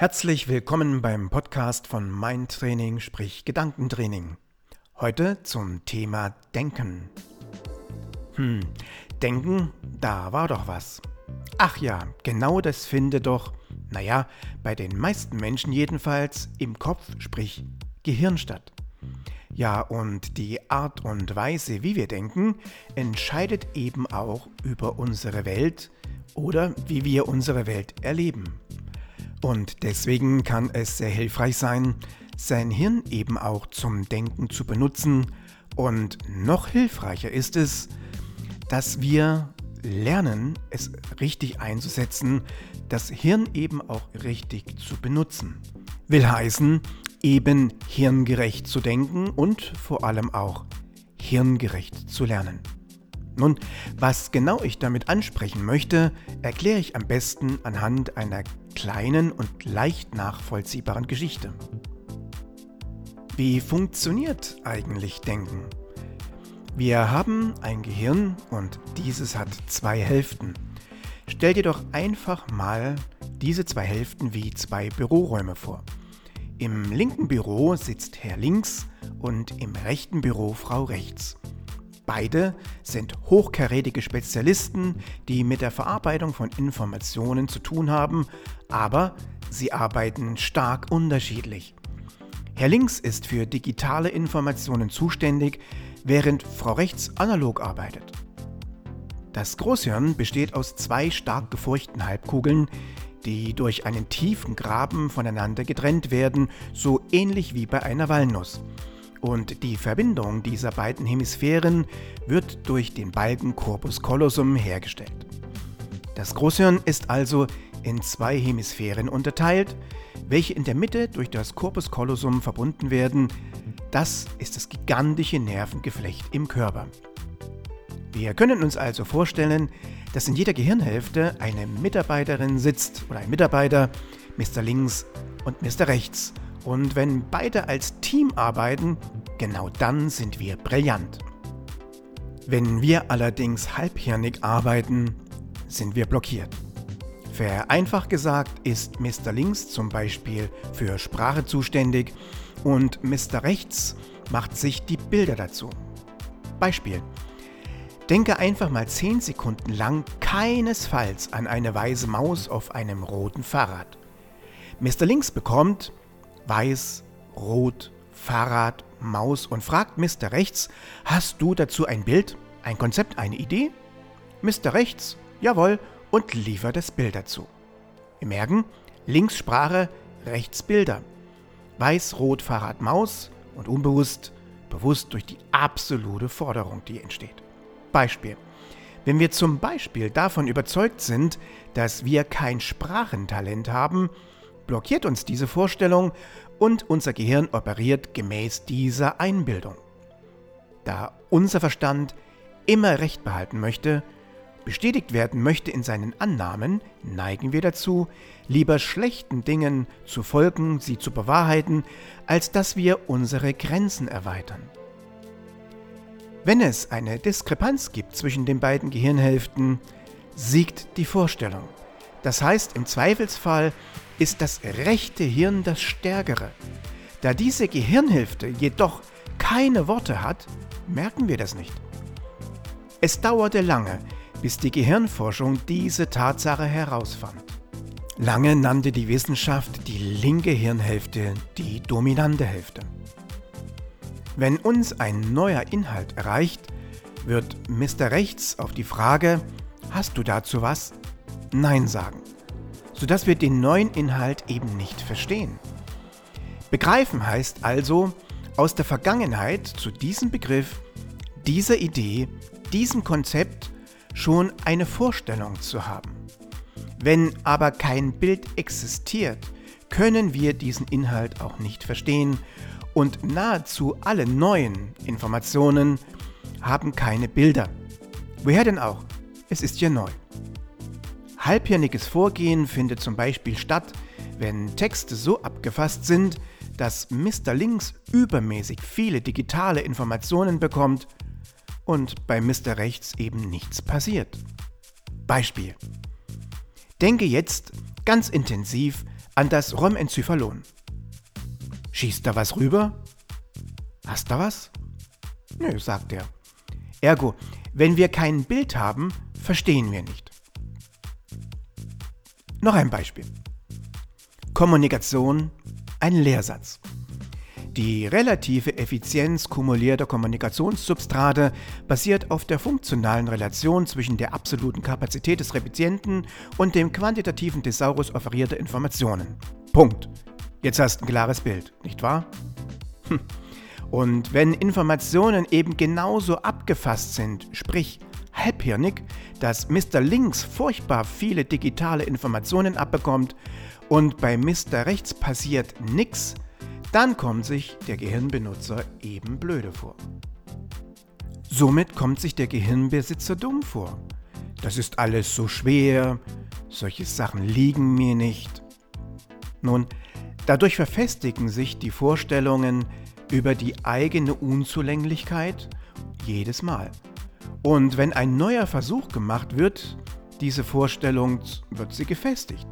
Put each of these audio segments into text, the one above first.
Herzlich willkommen beim Podcast von Mein Training, sprich Gedankentraining. Heute zum Thema Denken. Hm, Denken, da war doch was. Ach ja, genau das finde doch, naja, bei den meisten Menschen jedenfalls im Kopf, sprich Gehirn statt. Ja, und die Art und Weise, wie wir denken, entscheidet eben auch über unsere Welt oder wie wir unsere Welt erleben. Und deswegen kann es sehr hilfreich sein, sein Hirn eben auch zum Denken zu benutzen. Und noch hilfreicher ist es, dass wir lernen, es richtig einzusetzen, das Hirn eben auch richtig zu benutzen. Will heißen, eben hirngerecht zu denken und vor allem auch hirngerecht zu lernen. Nun, was genau ich damit ansprechen möchte, erkläre ich am besten anhand einer kleinen und leicht nachvollziehbaren Geschichte. Wie funktioniert eigentlich Denken? Wir haben ein Gehirn und dieses hat zwei Hälften. Stell dir doch einfach mal diese zwei Hälften wie zwei Büroräume vor. Im linken Büro sitzt Herr links und im rechten Büro Frau rechts. Beide sind hochkarätige Spezialisten, die mit der Verarbeitung von Informationen zu tun haben, aber sie arbeiten stark unterschiedlich. Herr Links ist für digitale Informationen zuständig, während Frau Rechts analog arbeitet. Das Großhirn besteht aus zwei stark gefurchten Halbkugeln, die durch einen tiefen Graben voneinander getrennt werden, so ähnlich wie bei einer Walnuss. Und die Verbindung dieser beiden Hemisphären wird durch den Balken Corpus callosum hergestellt. Das Großhirn ist also in zwei Hemisphären unterteilt, welche in der Mitte durch das Corpus callosum verbunden werden. Das ist das gigantische Nervengeflecht im Körper. Wir können uns also vorstellen, dass in jeder Gehirnhälfte eine Mitarbeiterin sitzt oder ein Mitarbeiter, Mr. Links und Mr. Rechts und wenn beide als Team arbeiten, genau dann sind wir brillant. Wenn wir allerdings halbhirnig arbeiten, sind wir blockiert. Vereinfacht gesagt ist Mr. Links zum Beispiel für Sprache zuständig und Mr. Rechts macht sich die Bilder dazu. Beispiel. Denke einfach mal 10 Sekunden lang keinesfalls an eine weiße Maus auf einem roten Fahrrad. Mr. Links bekommt weiß, rot, Fahrrad, Maus und fragt Mr. Rechts, hast du dazu ein Bild, ein Konzept, eine Idee? Mr. Rechts, jawohl, und liefert das Bild dazu. Wir merken, links Sprache, rechts Bilder. Weiß, Rot, Fahrrad, Maus und unbewusst, bewusst durch die absolute Forderung, die entsteht. Beispiel. Wenn wir zum Beispiel davon überzeugt sind, dass wir kein Sprachentalent haben, blockiert uns diese Vorstellung und unser Gehirn operiert gemäß dieser Einbildung. Da unser Verstand immer Recht behalten möchte, bestätigt werden möchte in seinen Annahmen, neigen wir dazu, lieber schlechten Dingen zu folgen, sie zu bewahrheiten, als dass wir unsere Grenzen erweitern. Wenn es eine Diskrepanz gibt zwischen den beiden Gehirnhälften, siegt die Vorstellung. Das heißt, im Zweifelsfall ist das rechte Hirn das stärkere. Da diese Gehirnhälfte jedoch keine Worte hat, merken wir das nicht. Es dauerte lange, bis die Gehirnforschung diese Tatsache herausfand. Lange nannte die Wissenschaft die linke Hirnhälfte die dominante Hälfte. Wenn uns ein neuer Inhalt erreicht, wird Mr. Rechts auf die Frage, hast du dazu was? Nein sagen sodass wir den neuen Inhalt eben nicht verstehen. Begreifen heißt also, aus der Vergangenheit zu diesem Begriff, dieser Idee, diesem Konzept schon eine Vorstellung zu haben. Wenn aber kein Bild existiert, können wir diesen Inhalt auch nicht verstehen und nahezu alle neuen Informationen haben keine Bilder. Woher denn auch? Es ist ja neu. Halbhirniges Vorgehen findet zum Beispiel statt, wenn Texte so abgefasst sind, dass Mr. Links übermäßig viele digitale Informationen bekommt und bei Mr. Rechts eben nichts passiert. Beispiel. Denke jetzt ganz intensiv an das Rhomencephalon. Schießt da was rüber? Hast da was? Nö, sagt er. Ergo, wenn wir kein Bild haben, verstehen wir nicht. Noch ein Beispiel. Kommunikation, ein Lehrsatz. Die relative Effizienz kumulierter Kommunikationssubstrate basiert auf der funktionalen Relation zwischen der absoluten Kapazität des Rezipienten und dem quantitativen Thesaurus offerierter Informationen. Punkt. Jetzt hast du ein klares Bild, nicht wahr? Hm. Und wenn Informationen eben genauso abgefasst sind, sprich halbhirnig, dass Mr. Links furchtbar viele digitale Informationen abbekommt und bei Mr. Rechts passiert nichts, dann kommt sich der Gehirnbenutzer eben blöde vor. Somit kommt sich der Gehirnbesitzer dumm vor. Das ist alles so schwer, solche Sachen liegen mir nicht. Nun, dadurch verfestigen sich die Vorstellungen über die eigene Unzulänglichkeit jedes Mal. Und wenn ein neuer Versuch gemacht wird, diese Vorstellung wird sie gefestigt.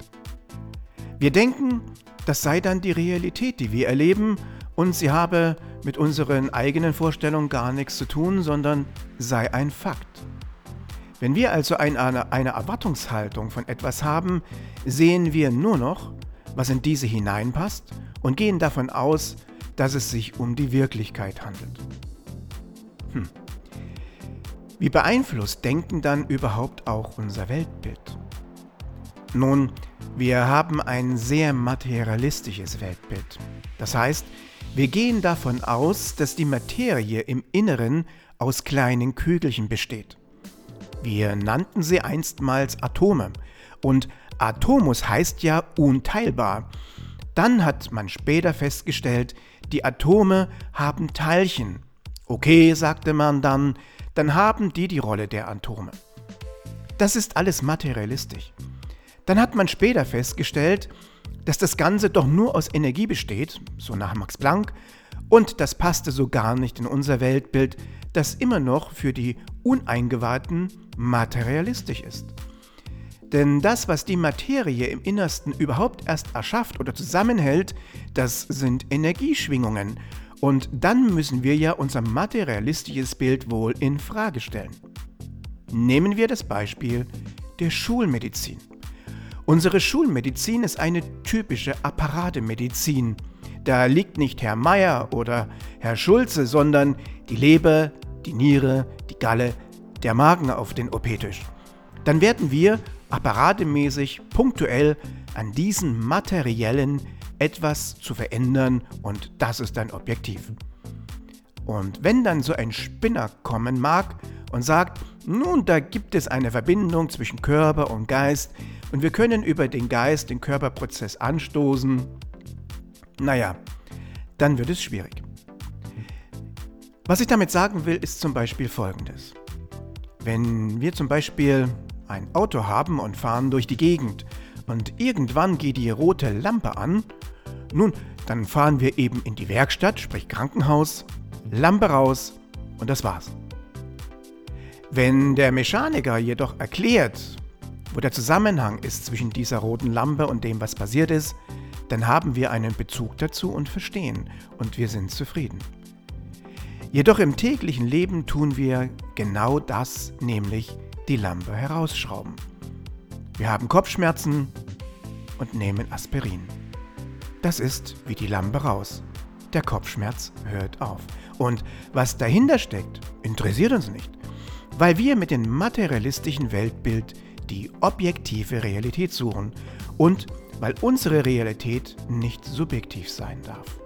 Wir denken, das sei dann die Realität, die wir erleben, und sie habe mit unseren eigenen Vorstellungen gar nichts zu tun, sondern sei ein Fakt. Wenn wir also eine, eine Erwartungshaltung von etwas haben, sehen wir nur noch, was in diese hineinpasst und gehen davon aus, dass es sich um die Wirklichkeit handelt. Hm. Wie beeinflusst Denken dann überhaupt auch unser Weltbild? Nun, wir haben ein sehr materialistisches Weltbild. Das heißt, wir gehen davon aus, dass die Materie im Inneren aus kleinen Kügelchen besteht. Wir nannten sie einstmals Atome und Atomus heißt ja unteilbar. Dann hat man später festgestellt, die Atome haben Teilchen. Okay, sagte man dann, dann haben die die Rolle der Atome. Das ist alles materialistisch. Dann hat man später festgestellt, dass das Ganze doch nur aus Energie besteht, so nach Max Planck, und das passte so gar nicht in unser Weltbild, das immer noch für die Uneingeweihten materialistisch ist. Denn das, was die Materie im Innersten überhaupt erst erschafft oder zusammenhält, das sind Energieschwingungen. Und dann müssen wir ja unser materialistisches Bild wohl in Frage stellen. Nehmen wir das Beispiel der Schulmedizin. Unsere Schulmedizin ist eine typische Apparatemedizin. Da liegt nicht Herr Meier oder Herr Schulze, sondern die Leber, die Niere, die Galle, der Magen auf den OP-Tisch. Dann werden wir apparatemäßig punktuell an diesen materiellen etwas zu verändern und das ist dann objektiv. Und wenn dann so ein Spinner kommen mag und sagt, nun, da gibt es eine Verbindung zwischen Körper und Geist, und wir können über den Geist den Körperprozess anstoßen. Naja, dann wird es schwierig. Was ich damit sagen will, ist zum Beispiel folgendes. Wenn wir zum Beispiel ein Auto haben und fahren durch die Gegend und irgendwann geht die rote Lampe an, nun, dann fahren wir eben in die Werkstatt, sprich Krankenhaus, Lampe raus und das war's. Wenn der Mechaniker jedoch erklärt, wo der Zusammenhang ist zwischen dieser roten Lampe und dem, was passiert ist, dann haben wir einen Bezug dazu und verstehen und wir sind zufrieden. Jedoch im täglichen Leben tun wir genau das, nämlich die Lampe herausschrauben. Wir haben Kopfschmerzen und nehmen Aspirin. Das ist wie die Lampe raus. Der Kopfschmerz hört auf. Und was dahinter steckt, interessiert uns nicht, weil wir mit dem materialistischen Weltbild die objektive Realität suchen und weil unsere Realität nicht subjektiv sein darf.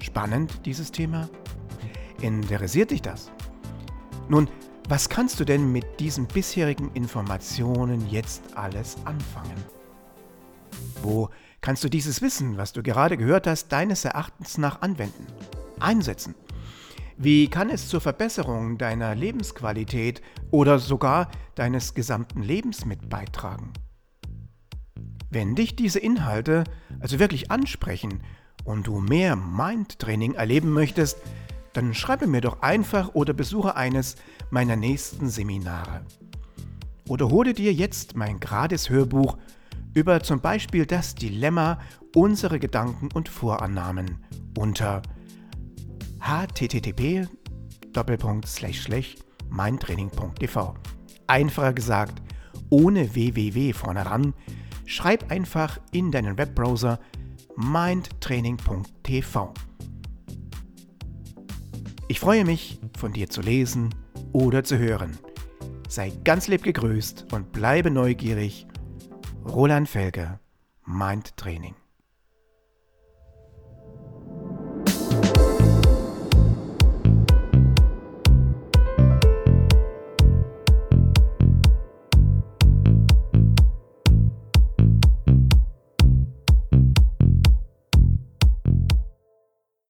Spannend dieses Thema? Interessiert dich das? Nun, was kannst du denn mit diesen bisherigen Informationen jetzt alles anfangen? Wo kannst du dieses Wissen, was du gerade gehört hast, deines Erachtens nach anwenden, einsetzen? Wie kann es zur Verbesserung deiner Lebensqualität oder sogar deines gesamten Lebens mit beitragen? Wenn dich diese Inhalte also wirklich ansprechen und du mehr Mindtraining erleben möchtest, dann schreibe mir doch einfach oder besuche eines meiner nächsten Seminare. Oder hole dir jetzt mein gratis Hörbuch über zum Beispiel das Dilemma unserer Gedanken und Vorannahmen unter http meintraining.tv. Einfacher gesagt, ohne www vorne ran, schreib einfach in deinen Webbrowser mindtraining.tv. Ich freue mich, von dir zu lesen oder zu hören. Sei ganz lieb gegrüßt und bleibe neugierig. Roland Felger, Mindtraining.